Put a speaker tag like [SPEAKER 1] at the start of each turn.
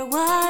[SPEAKER 1] were wildin'.